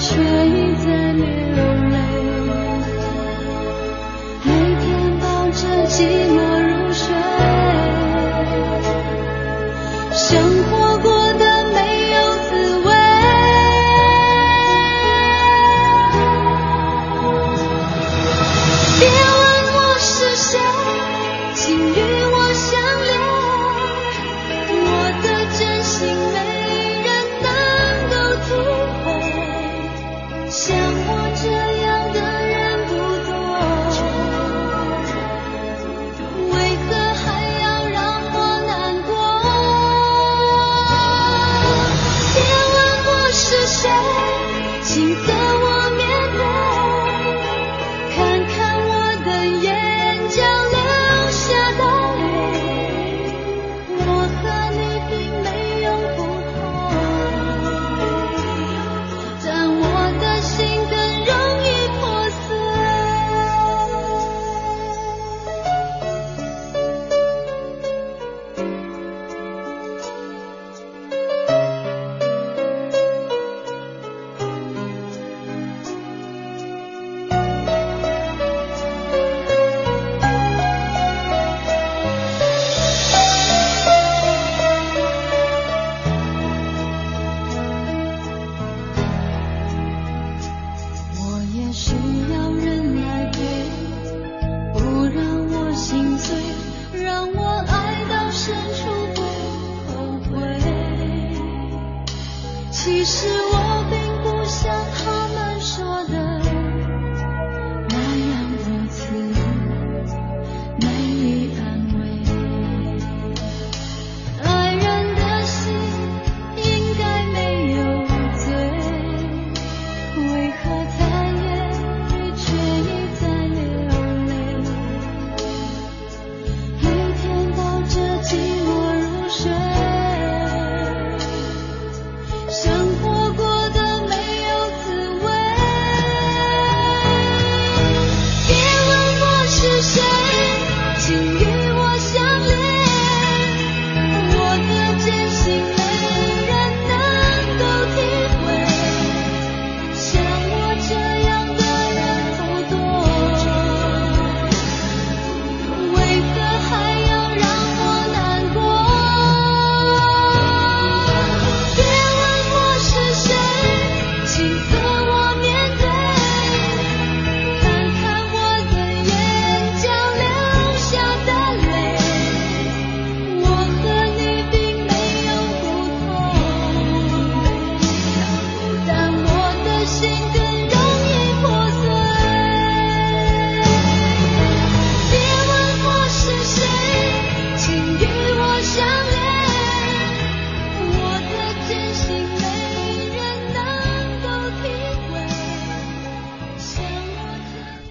却已在。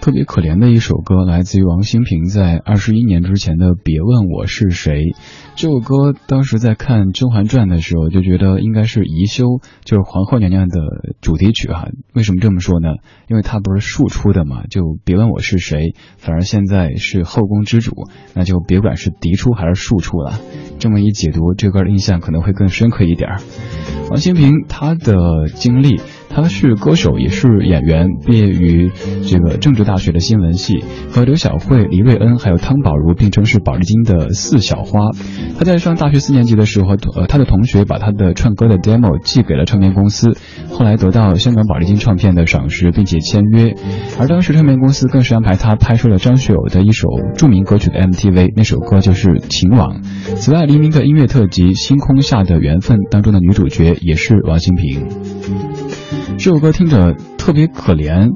特别可怜的一首歌，来自于王心平在二十一年之前的《别问我是谁》。这首歌当时在看《甄嬛传》的时候，就觉得应该是宜修，就是皇后娘娘的主题曲哈。为什么这么说呢？因为她不是庶出的嘛，就别问我是谁，反而现在是后宫之主，那就别管是嫡出还是庶出了。这么一解读，这歌的印象可能会更深刻一点。王心平他的经历。他是歌手，也是演员，毕业于这个政治大学的新闻系，和刘晓慧、黎瑞恩还有汤宝如并称是宝丽金的四小花。他在上大学四年级的时候，呃，他的同学把他的唱歌的 demo 寄给了唱片公司，后来得到香港宝丽金唱片的赏识，并且签约。而当时唱片公司更是安排他拍摄了张学友的一首著名歌曲的 MTV，那首歌就是《情网》。此外，黎明的音乐特辑《星空下的缘分》当中的女主角也是王心平。这首歌听着特别可怜，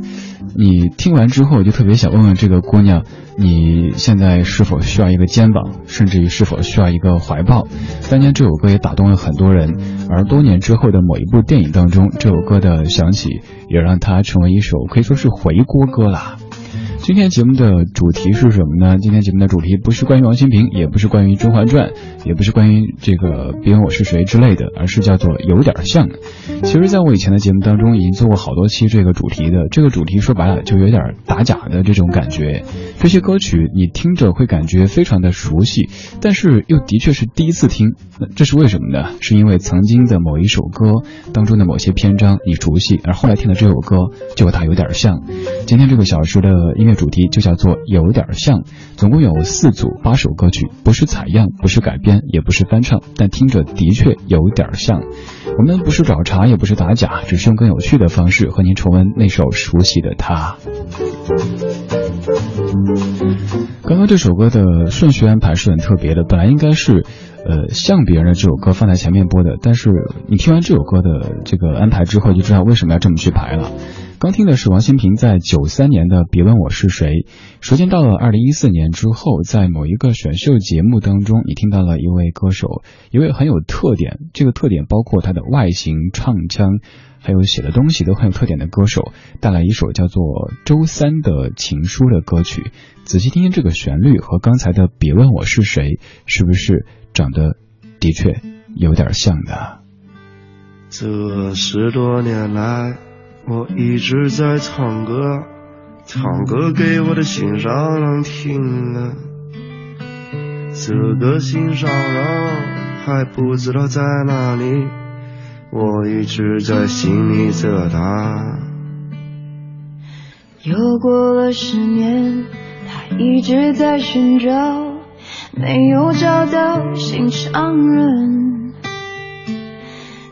你听完之后就特别想问问这个姑娘，你现在是否需要一个肩膀，甚至于是否需要一个怀抱？当年这首歌也打动了很多人，而多年之后的某一部电影当中，这首歌的响起也让它成为一首可以说是回锅歌了。今天节目的主题是什么呢？今天节目的主题不是关于王心平，也不是关于《甄嬛传》，也不是关于这个别问我是谁之类的，而是叫做有点像。其实，在我以前的节目当中，已经做过好多期这个主题的。这个主题说白了，就有点打假的这种感觉。这些歌曲你听着会感觉非常的熟悉，但是又的确是第一次听。这是为什么呢？是因为曾经的某一首歌当中的某些篇章你熟悉，而后来听的这首歌就和它有点像。今天这个小时的音乐。主题就叫做有点像，总共有四组八首歌曲，不是采样，不是改编，也不是翻唱，但听着的确有点像。我们不是找茬，也不是打假，只是用更有趣的方式和您重温那首熟悉的他。刚刚这首歌的顺序安排是很特别的，本来应该是，呃，像别人的这首歌放在前面播的，但是你听完这首歌的这个安排之后，就知道为什么要这么去排了。刚听的是王心平在九三年的《别问我是谁》，时间到了二零一四年之后，在某一个选秀节目当中，你听到了一位歌手，一位很有特点，这个特点包括他的外形、唱腔，还有写的东西都很有特点的歌手，带来一首叫做《周三的情书》的歌曲。仔细听听这个旋律和刚才的《别问我是谁》，是不是长得的确有点像的？这十多年来。我一直在唱歌，唱歌给我的心上人听啊。这个心上人还不知道在哪里，我一直在心里找他。又过了十年，他一直在寻找，没有找到心上人。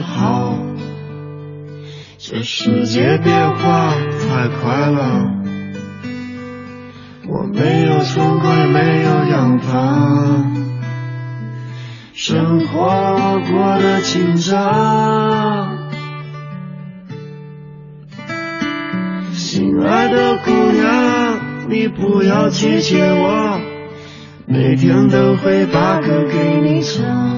好？这世界变化太快了，我没有存款，没有洋房，生活过得紧张。亲爱的姑娘，你不要拒绝我，每天都会把歌给你唱。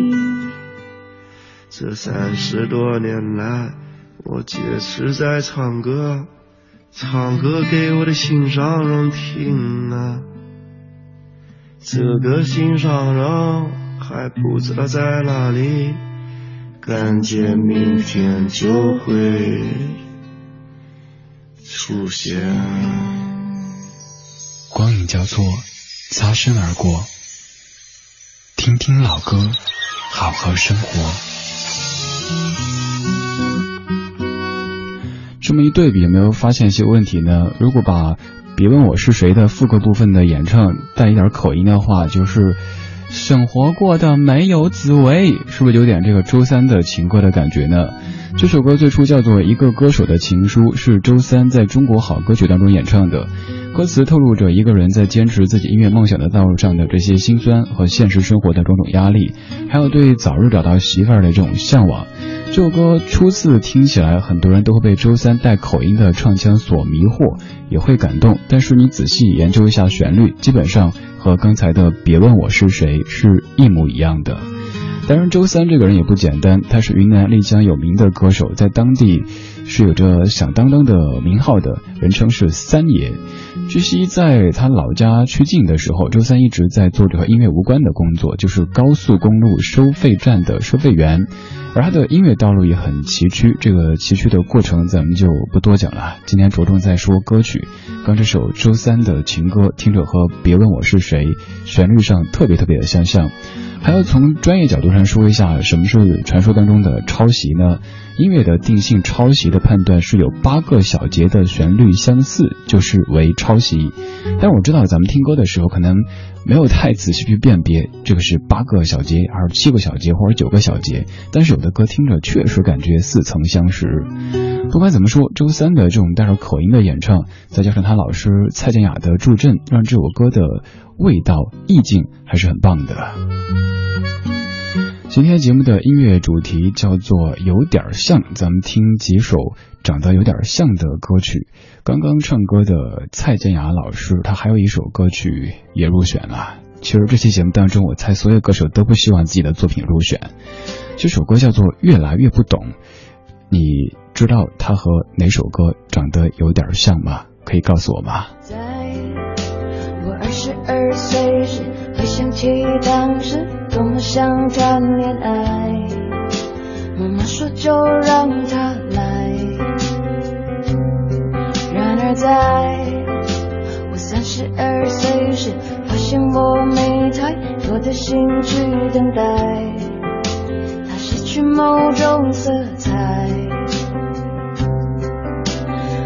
这三十多年来，我坚持在唱歌，唱歌给我的心上人听啊。这个心上人还不知道在哪里，感觉明天就会出现。光影交错，擦身而过。听听老歌，好好生活。这么一对比，有没有发现一些问题呢？如果把“别问我是谁”的副歌部分的演唱带一点口音的话，就是“生活过得没有滋味”，是不是有点这个周三的情歌的感觉呢？这首歌最初叫做《一个歌手的情书》，是周三在中国好歌曲当中演唱的。歌词透露着一个人在坚持自己音乐梦想的道路上的这些辛酸和现实生活的种种压力，还有对早日找到媳妇儿的这种向往。这首歌初次听起来，很多人都会被周三带口音的唱腔所迷惑，也会感动。但是你仔细研究一下旋律，基本上和刚才的《别问我是谁》是一模一样的。当然，周三这个人也不简单，他是云南丽江有名的歌手，在当地是有着响当当的名号的，人称是三爷。据悉，在他老家曲靖的时候，周三一直在做着和音乐无关的工作，就是高速公路收费站的收费员。而他的音乐道路也很崎岖，这个崎岖的过程咱们就不多讲了。今天着重在说歌曲，刚这首周三的情歌，听着和《别问我是谁》旋律上特别特别的相像。还要从专业角度上说一下，什么是传说当中的抄袭呢？音乐的定性抄袭的判断是有八个小节的旋律相似，就是为抄袭。但我知道咱们听歌的时候可能没有太仔细去辨别这个是八个小节，还是七个小节，或者九个小节。但是有的歌听着确实感觉似曾相识。不管怎么说，周三的这种带着口音的演唱，再加上他老师蔡健雅的助阵，让这首歌的味道意境还是很棒的。今天节目的音乐主题叫做有点像，咱们听几首长得有点像的歌曲。刚刚唱歌的蔡健雅老师，他还有一首歌曲也入选了。其实这期节目当中，我猜所有歌手都不希望自己的作品入选。这首歌叫做《越来越不懂》，你知道它和哪首歌长得有点像吗？可以告诉我吗？在我二十二岁，起当时多么想谈恋爱，妈妈说就让他来。然而在我三十二岁时，发现我没太多的心去等待，它失去某种色彩。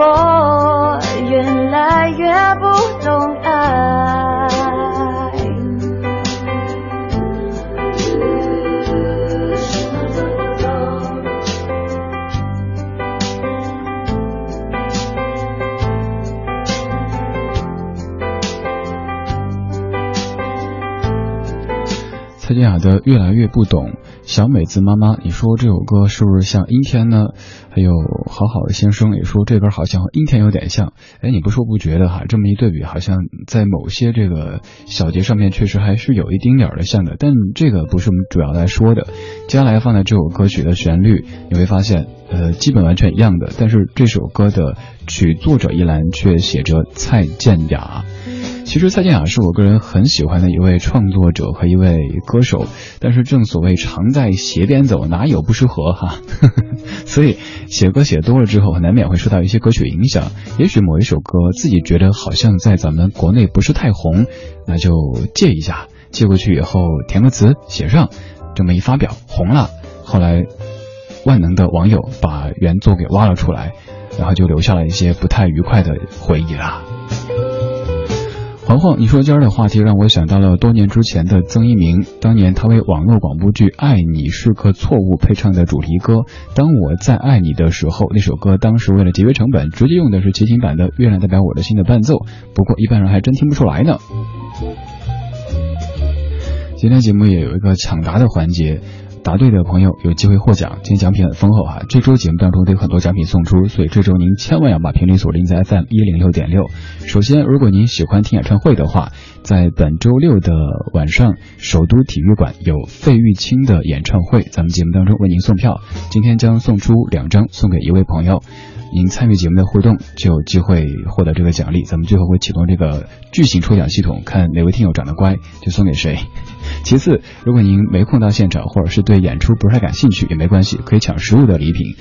我越来越不懂爱。蔡健雅的《越来越不懂》，小美子妈妈，你说这首歌是不是像阴天呢？还有好好的先生也说这歌好像和阴天有点像。哎，你不说不觉得哈，这么一对比，好像在某些这个小节上面确实还是有一丁点儿的像的。但这个不是我们主要来说的。接下来放的这首歌曲的旋律，你会发现，呃，基本完全一样的。但是这首歌的曲作者一栏却写着蔡健雅。其实蔡健雅是我个人很喜欢的一位创作者和一位歌手，但是正所谓常在斜边走，哪有不适合哈？所以写歌写多了之后，难免会受到一些歌曲影响。也许某一首歌自己觉得好像在咱们国内不是太红，那就借一下，借过去以后填个词写上，这么一发表红了。后来万能的网友把原作给挖了出来，然后就留下了一些不太愉快的回忆啦。黄黄，你说今儿的话题让我想到了多年之前的曾一鸣，当年他为网络广播剧《爱你是个错误》配唱的主题歌《当我再爱你的时候》，那首歌当时为了节约成本，直接用的是齐秦版的《月亮代表我的心》的伴奏，不过一般人还真听不出来呢。今天节目也有一个抢答的环节。答对的朋友有机会获奖，今天奖品很丰厚哈。这周节目当中都有很多奖品送出，所以这周您千万要把频率锁定在 FM 一零六点六。首先，如果您喜欢听演唱会的话，在本周六的晚上，首都体育馆有费玉清的演唱会，咱们节目当中为您送票，今天将送出两张送给一位朋友。您参与节目的互动，就有机会获得这个奖励。咱们最后会启动这个巨型抽奖系统，看哪位听友长得乖，就送给谁。其次，如果您没空到现场，或者是对演出不太感兴趣，也没关系，可以抢实物的礼品。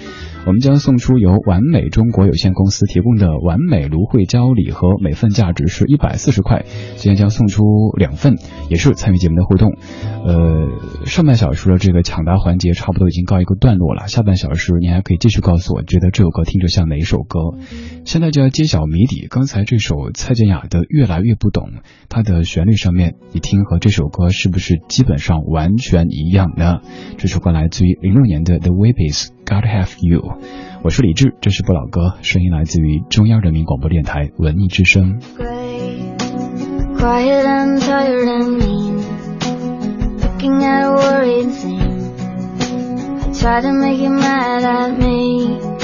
我们将送出由完美中国有限公司提供的完美芦荟胶礼盒，每份价值是一百四十块。今天将送出两份，也是参与节目的互动。呃，上半小时的这个抢答环节差不多已经告一个段落了，下半小时您还可以继续告诉我，觉得这首歌听着像哪一首歌？现在就要揭晓谜底。刚才这首蔡健雅的《越来越不懂》，它的旋律上面，你听和这首歌是不是基本上完全一样呢？这首歌来自于零六年的 The Weebies，《Gotta Have You》。我是李志，这是不老歌，声音来自于中央人民广播电台文艺之声。Try to make you mad at me,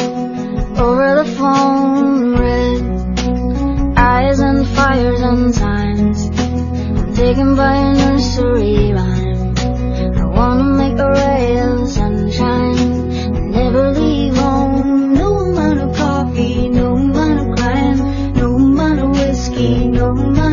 over the phone, red eyes and fires and signs. I'm taken by a nursery rhyme. I wanna make a ray of sunshine never leave home. No amount of coffee, no amount of crime, no amount of whiskey, no amount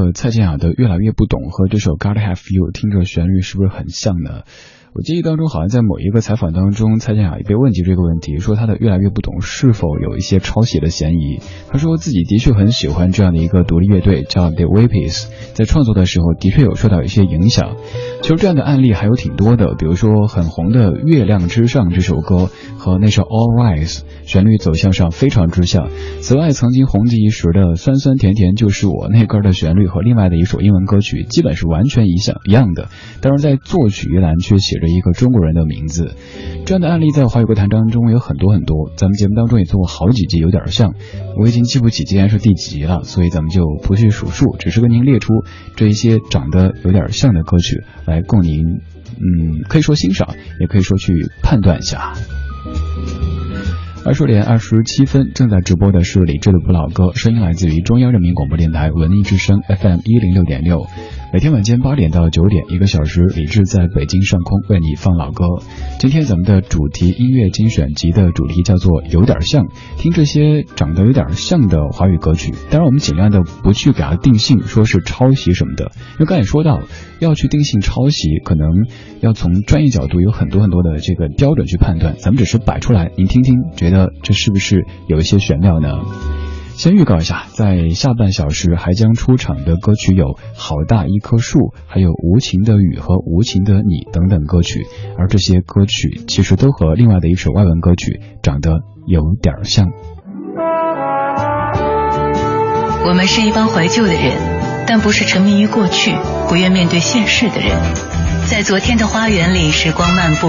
呃蔡健雅的《越来越不懂》和这首《God Have You》，听着旋律是不是很像呢？我记忆当中，好像在某一个采访当中，蔡健雅也被问及这个问题，说她的《越来越不懂》是否有一些抄袭的嫌疑。她说自己的确很喜欢这样的一个独立乐队，叫 The Weepies，在创作的时候的确有受到一些影响。其实这样的案例还有挺多的，比如说很红的《月亮之上》这首歌和那首《All Rise》，旋律走向上非常之像。此外，曾经红极一时的《酸酸甜甜就是我》那歌的旋律和另外的一首英文歌曲基本是完全一样一样的，但是在作曲一栏却写着一个中国人的名字。这样的案例在华语歌坛当中有很多很多，咱们节目当中也做过好几集，有点像。我已经记不起今天是第几集了，所以咱们就不去数数，只是跟您列出这一些长得有点像的歌曲来供您，嗯，可以说欣赏，也可以说去判断一下。二十点二十七分，正在直播的是李志的不老歌，声音来自于中央人民广播电台文艺之声 FM 一零六点六。每天晚间八点到九点，一个小时，李志在北京上空为你放老歌。今天咱们的主题音乐精选集的主题叫做有点像，听这些长得有点像的华语歌曲。当然，我们尽量的不去给它定性，说是抄袭什么的。因为刚才也说到，要去定性抄袭，可能要从专业角度有很多很多的这个标准去判断。咱们只是摆出来，您听听，觉得这是不是有一些玄妙呢？先预告一下，在下半小时还将出场的歌曲有《好大一棵树》，还有《无情的雨》和《无情的你》等等歌曲，而这些歌曲其实都和另外的一首外文歌曲长得有点像。我们是一帮怀旧的人，但不是沉迷于过去、不愿面对现实的人。在昨天的花园里，时光漫步，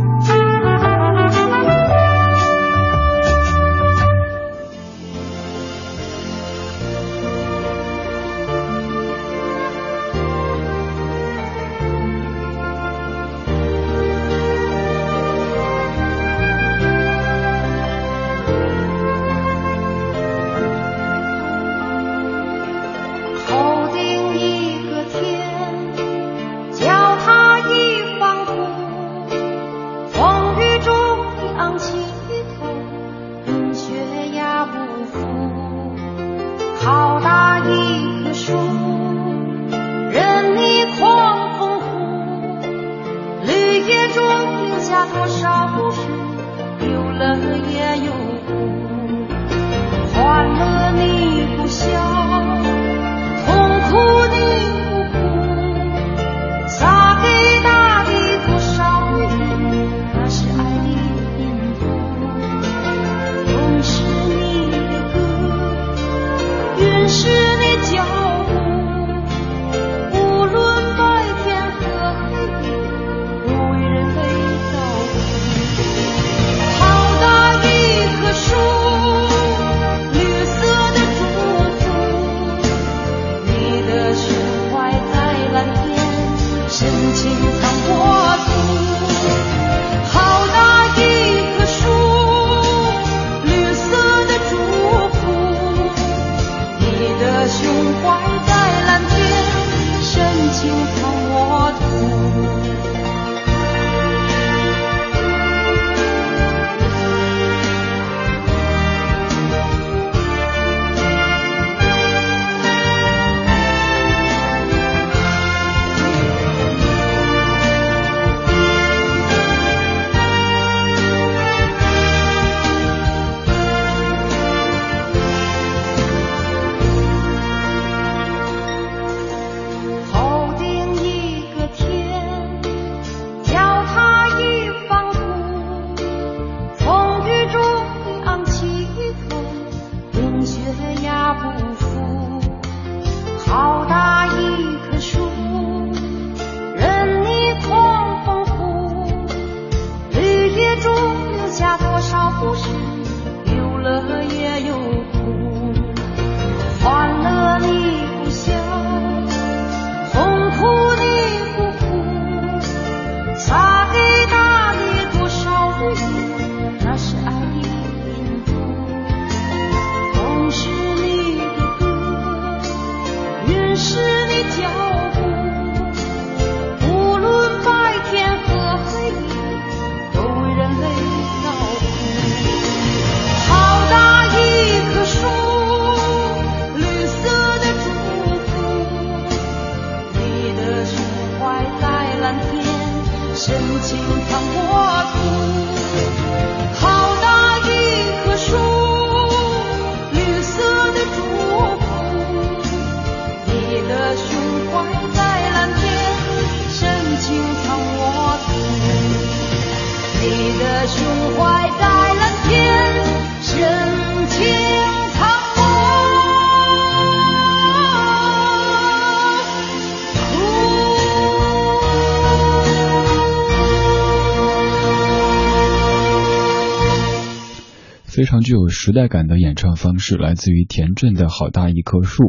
具有时代感的演唱方式，来自于田震的《好大一棵树》。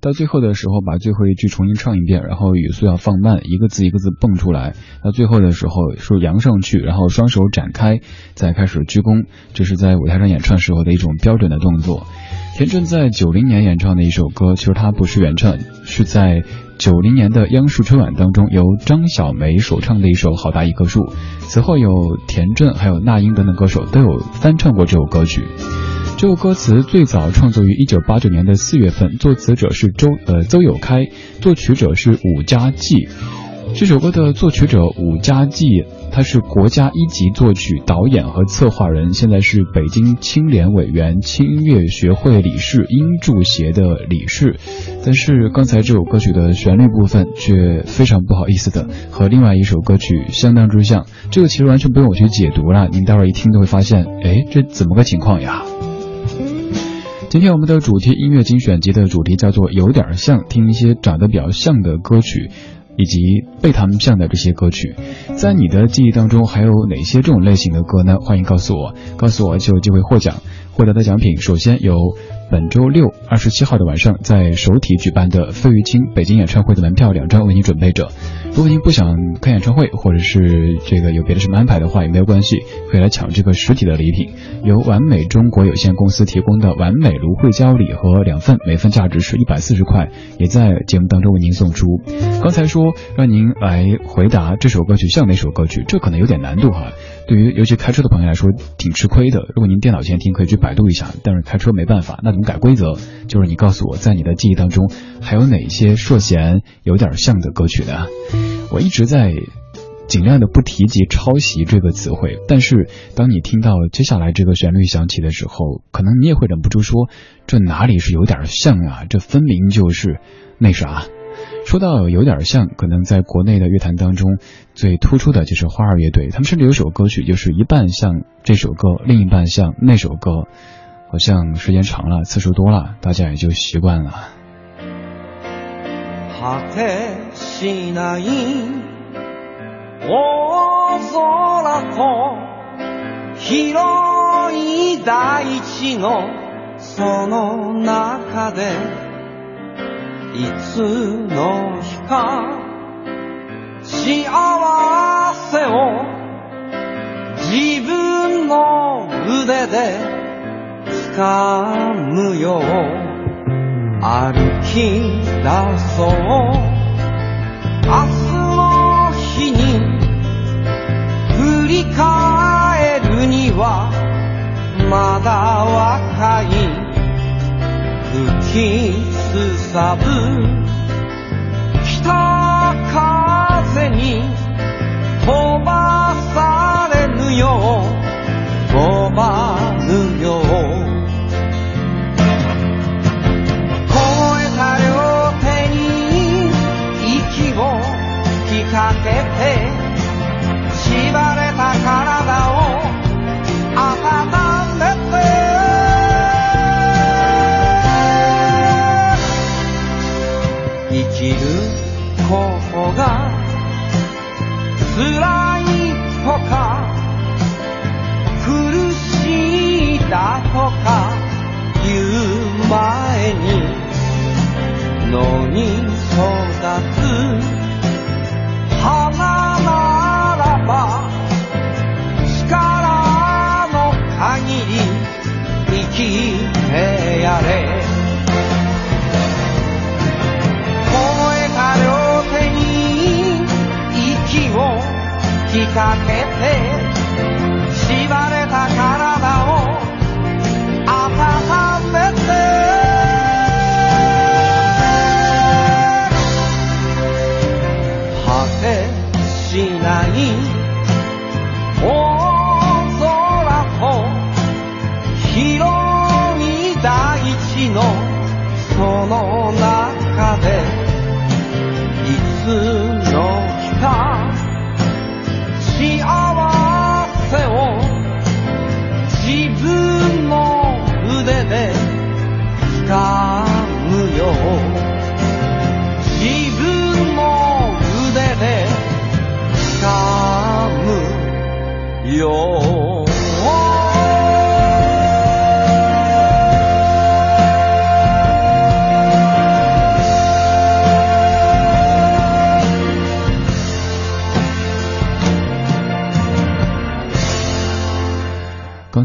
到最后的时候，把最后一句重新唱一遍，然后语速要放慢，一个字一个字蹦出来。到最后的时候，是扬上去，然后双手展开，再开始鞠躬。这是在舞台上演唱时候的一种标准的动作。田震在九零年演唱的一首歌，其实他不是原唱，是在九零年的央视春晚当中由张小梅首唱的一首《好大一棵树》。此后有田震还有那英等等歌手都有翻唱过这首歌曲。这首歌词最早创作于一九八九年的四月份，作词者是周呃邹友开，作曲者是伍家骥。这首歌的作曲者伍家骥，他是国家一级作曲导演和策划人，现在是北京青联委员、青乐学会理事、音著协的理事。但是刚才这首歌曲的旋律部分却非常不好意思的和另外一首歌曲相当之像，这个其实完全不用我去解读了，您待会儿一听都会发现，哎，这怎么个情况呀？今天我们的主题音乐精选集的主题叫做有点像，听一些长得比较像的歌曲，以及被他们像的这些歌曲，在你的记忆当中还有哪些这种类型的歌呢？欢迎告诉我，告诉我就有机会获奖。获得的奖品首先由本周六二十七号的晚上在首体举办的费玉清北京演唱会的门票两张为您准备着。如果您不想看演唱会，或者是这个有别的什么安排的话，也没有关系，可以来抢这个实体的礼品，由完美中国有限公司提供的完美芦荟胶礼盒两份，每份价值是一百四十块，也在节目当中为您送出。刚才说让您来回答这首歌曲像哪首歌曲，这可能有点难度哈。对于尤其开车的朋友来说，挺吃亏的。如果您电脑前听，可以去百度一下。但是开车没办法，那怎么改规则？就是你告诉我在你的记忆当中还有哪些涉嫌有点像的歌曲呢？我一直在尽量的不提及抄袭这个词汇，但是当你听到接下来这个旋律响起的时候，可能你也会忍不住说：这哪里是有点像啊？这分明就是那啥。说到有点像，可能在国内的乐坛当中最突出的就是花儿乐队，他们甚至有首歌曲就是一半像这首歌，另一半像那首歌，好像时间长了，次数多了，大家也就习惯了。いつの日か幸せを自分の腕で掴むよう歩き出そう明日の日に振り返るにはまだ若い。吹きすさぶ北風に飛ばされぬよう飛ばぬよう。凍えた両手に息を吹きかけて縛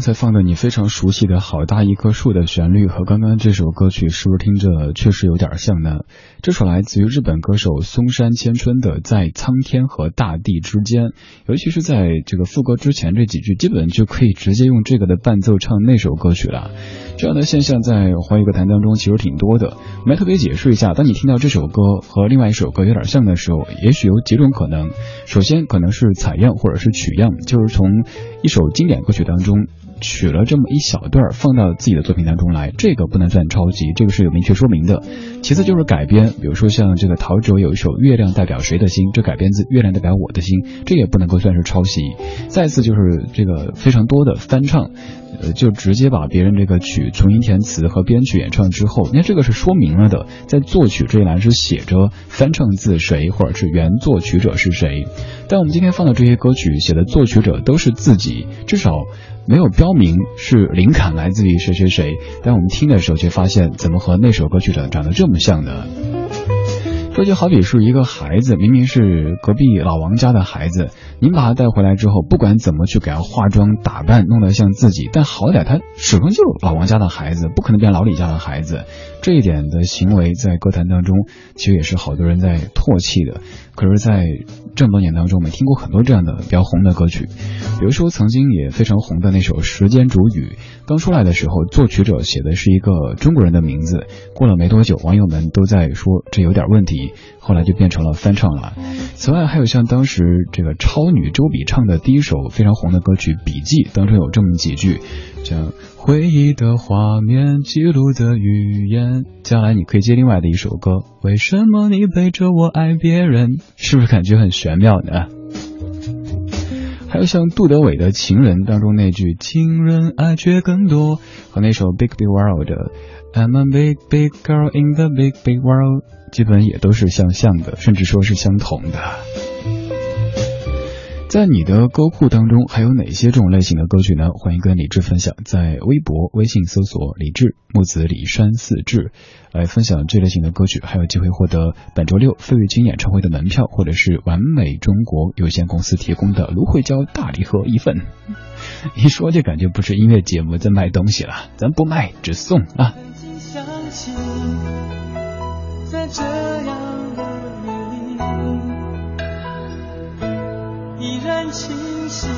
才放的你非常熟悉的好大一棵树的旋律和刚刚这首歌曲是不是听着确实有点像呢？这首来自于日本歌手松山千春的《在苍天和大地之间》，尤其是在这个副歌之前这几句，基本就可以直接用这个的伴奏唱那首歌曲了。这样的现象在华语歌坛当中其实挺多的。我们来特别解释一下，当你听到这首歌和另外一首歌有点像的时候，也许有几种可能。首先可能是采样或者是取样，就是从一首经典歌曲当中。取了这么一小段儿放到自己的作品当中来，这个不能算抄袭，这个是有明确说明的。其次就是改编，比如说像这个陶喆有一首《月亮代表谁的心》，这改编自《月亮代表我的心》，这也不能够算是抄袭。再次就是这个非常多的翻唱。呃，就直接把别人这个曲重新填词和编曲演唱之后，那这个是说明了的，在作曲这一栏是写着翻唱自谁，或者是原作曲者是谁。但我们今天放的这些歌曲写的作曲者都是自己，至少没有标明是灵感来自于谁谁谁。但我们听的时候却发现，怎么和那首歌曲长长得这么像呢？这就好比是一个孩子，明明是隔壁老王家的孩子，您把他带回来之后，不管怎么去给他化妆打扮，弄得像自己，但好歹他始终就是老王家的孩子，不可能变老李家的孩子。这一点的行为在歌坛当中，其实也是好多人在唾弃的。可是，在这么多年当中，我们听过很多这样的比较红的歌曲，比如说曾经也非常红的那首《时间煮雨》，刚出来的时候，作曲者写的是一个中国人的名字，过了没多久，网友们都在说这有点问题，后来就变成了翻唱了。此外，还有像当时这个超女周笔畅的第一首非常红的歌曲《笔记》，当中有这么几句，像回忆的画面，记录的语言。将来你可以接另外的一首歌，为什么你背着我爱别人？是不是感觉很玄妙呢？还有像杜德伟的《情人》当中那句“情人爱却更多”，和那首《Big Big World》“I'm a big big girl in the big big world”，基本也都是相像的，甚至说是相同的。在你的歌库当中，还有哪些这种类型的歌曲呢？欢迎跟李志分享，在微博、微信搜索“李志木子李山四志”，来分享这类型的歌曲，还有机会获得本周六费玉清演唱会的门票，或者是完美中国有限公司提供的芦荟胶大礼盒一份。一说就感觉不是音乐节目在卖东西了，咱不卖，只送啊！在这样的夜里，依然清晰。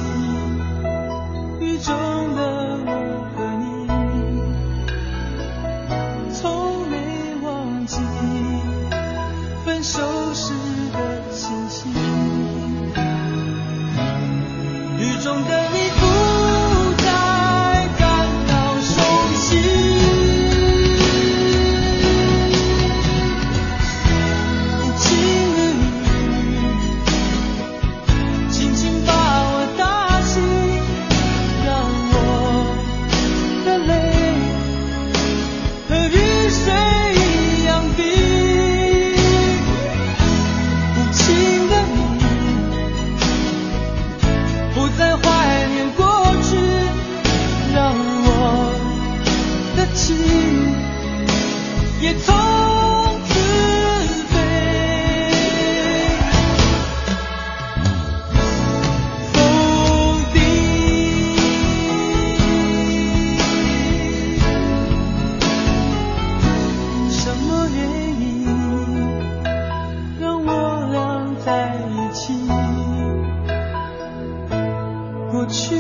about you.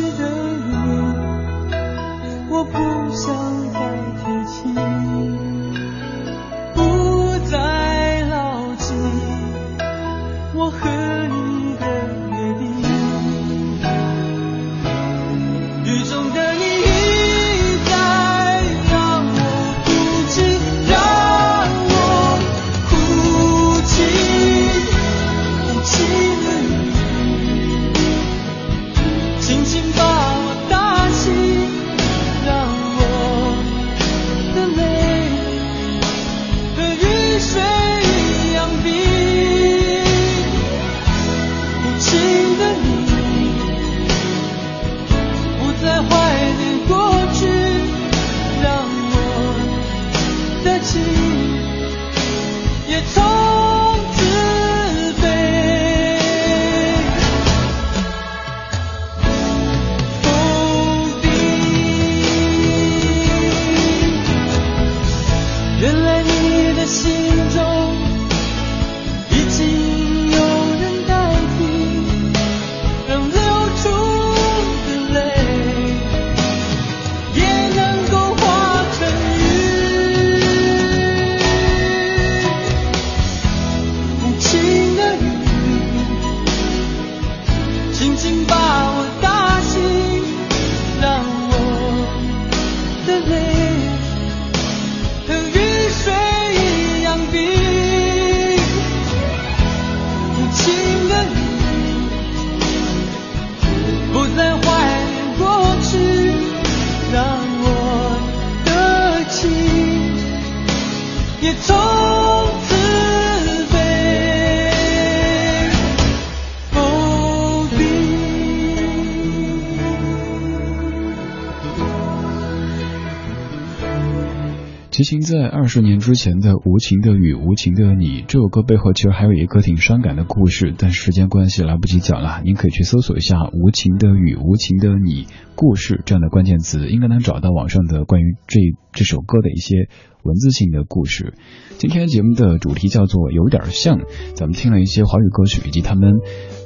齐秦在二十年之前的《无情的雨，无情的你》这首歌背后，其实还有一个挺伤感的故事，但时间关系来不及讲了。您可以去搜索一下《无情的雨，无情的你》故事这样的关键词，应该能找到网上的关于这这首歌的一些文字性的故事。今天节目的主题叫做有点像，咱们听了一些华语歌曲以及他们。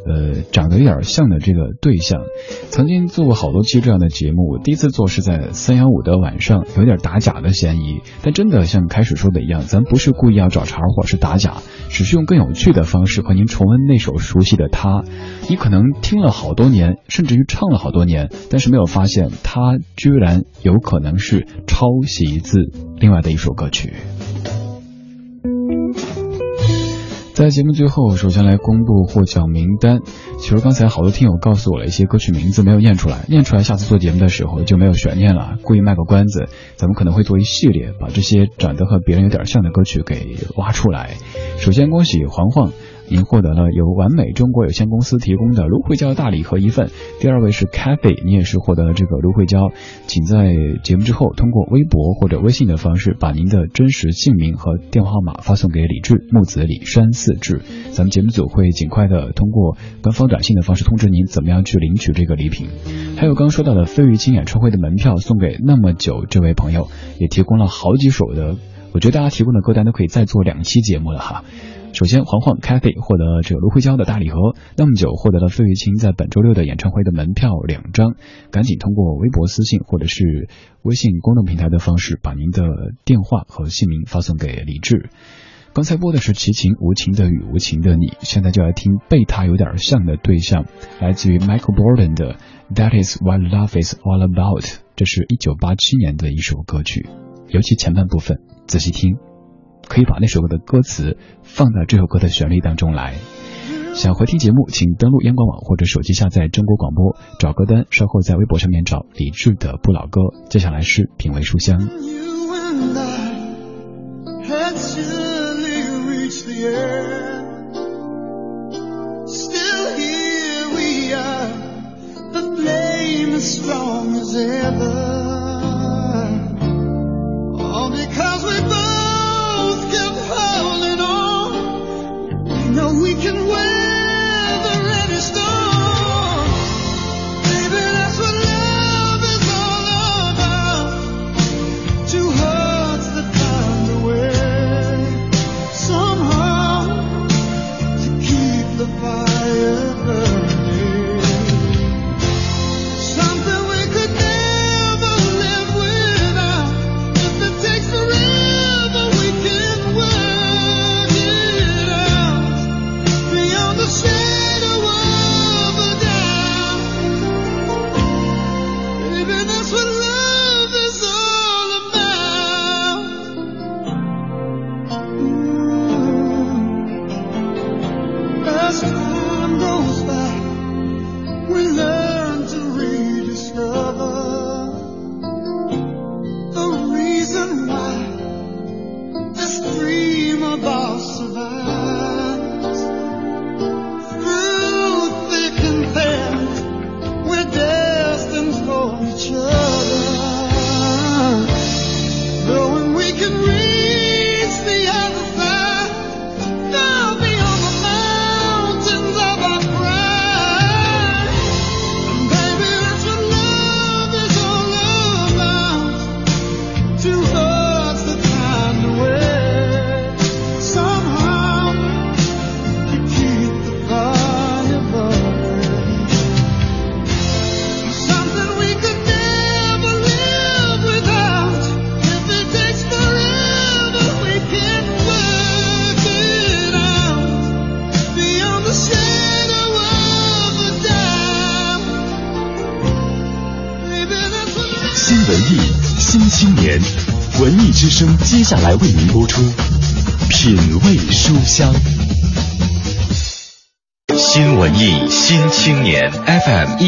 呃，长得有点像的这个对象，曾经做过好多期这样的节目。第一次做是在三幺五的晚上，有点打假的嫌疑。但真的像开始说的一样，咱不是故意要找茬或者是打假，只是用更有趣的方式和您重温那首熟悉的他。你可能听了好多年，甚至于唱了好多年，但是没有发现，他居然有可能是抄袭自另外的一首歌曲。在节目最后，首先来公布获奖名单。其实刚才好多听友告诉我了一些歌曲名字没有念出来，念出来下次做节目的时候就没有悬念了。故意卖个关子，咱们可能会做一系列，把这些长得和别人有点像的歌曲给挖出来。首先恭喜黄黄。您获得了由完美中国有限公司提供的芦荟胶大礼盒一份。第二位是 Cafe，你也是获得了这个芦荟胶，请在节目之后通过微博或者微信的方式，把您的真实姓名和电话号码发送给李志木子李山四志，咱们节目组会尽快的通过官方短信的方式通知您怎么样去领取这个礼品。还有刚说到的费玉清演唱会的门票送给那么久这位朋友，也提供了好几首的，我觉得大家提供的歌单都可以再做两期节目了哈。首先，黄黄 Cathy 获得了这个芦荟胶的大礼盒，那么久获得了费玉清在本周六的演唱会的门票两张，赶紧通过微博私信或者是微信公众平台的方式，把您的电话和姓名发送给李志。刚才播的是齐秦《无情的雨，无情的你》，现在就来听被他有点像的对象，来自于 Michael Borden 的 That Is What Love Is All About，这是一九八七年的一首歌曲，尤其前半部分，仔细听。可以把那首歌的歌词放到这首歌的旋律当中来。想回听节目，请登录央广网或者手机下载中国广播，找歌单，稍后在微博上面找李志的不老歌。接下来是品味书香。接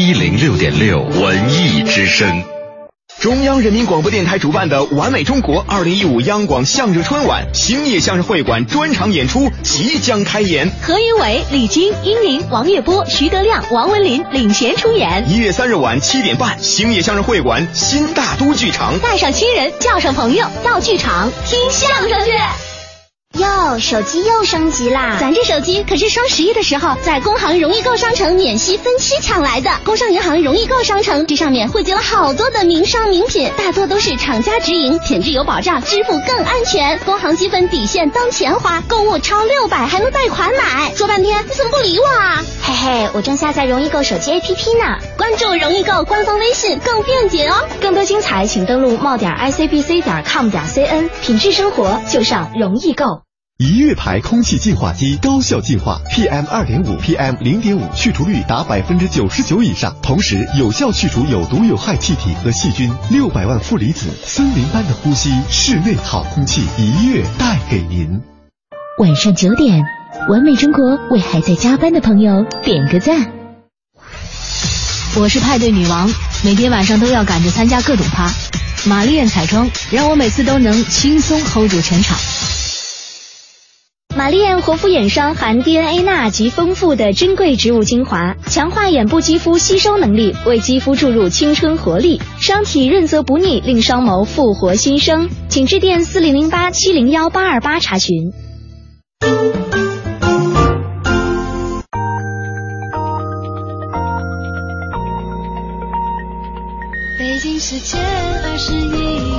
一零六点六文艺之声。中央人民广播电台主办的“完美中国”二零一五央广相声春晚星夜相声会馆专场演出即将开演。何云伟、李菁、殷林、王月波、徐德亮、王文林领衔出演。一月三日晚七点半，星夜相声会馆新大都剧场。带上亲人，叫上朋友，到剧场听相声去。哟，手机又升级啦！咱这手机可是双十一的时候在工行容易购商城免息分期抢来的。工商银行容易购商城这上面汇集了好多的名商名品，大多都是厂家直营，品质有保障，支付更安全。工行积分底线当钱花，购物超六百还能贷款买。说半天你怎么不理我啊？嘿嘿，我正下载容易购手机 APP 呢。关注容易购官方微信更便捷哦。更多精彩，请登录冒点 icbc 点 com 点 cn。品质生活就上容易购。一月牌空气净化机高效净化，PM 二点五、PM 零点五去除率达百分之九十九以上，同时有效去除有毒有害气体和细菌。六百万负离子，森林般的呼吸，室内好空气，一月带给您。晚上九点，完美中国为还在加班的朋友点个赞。我是派对女王，每天晚上都要赶着参加各种趴。玛丽艳彩妆让我每次都能轻松 hold 住全场。玛丽艳活肤眼霜含 DNA 钠及丰富的珍贵植物精华，强化眼部肌肤吸收能力，为肌肤注入青春活力，双体润泽不腻，令双眸复活新生。请致电四零零八七零幺八二八查询。北京时间二十一。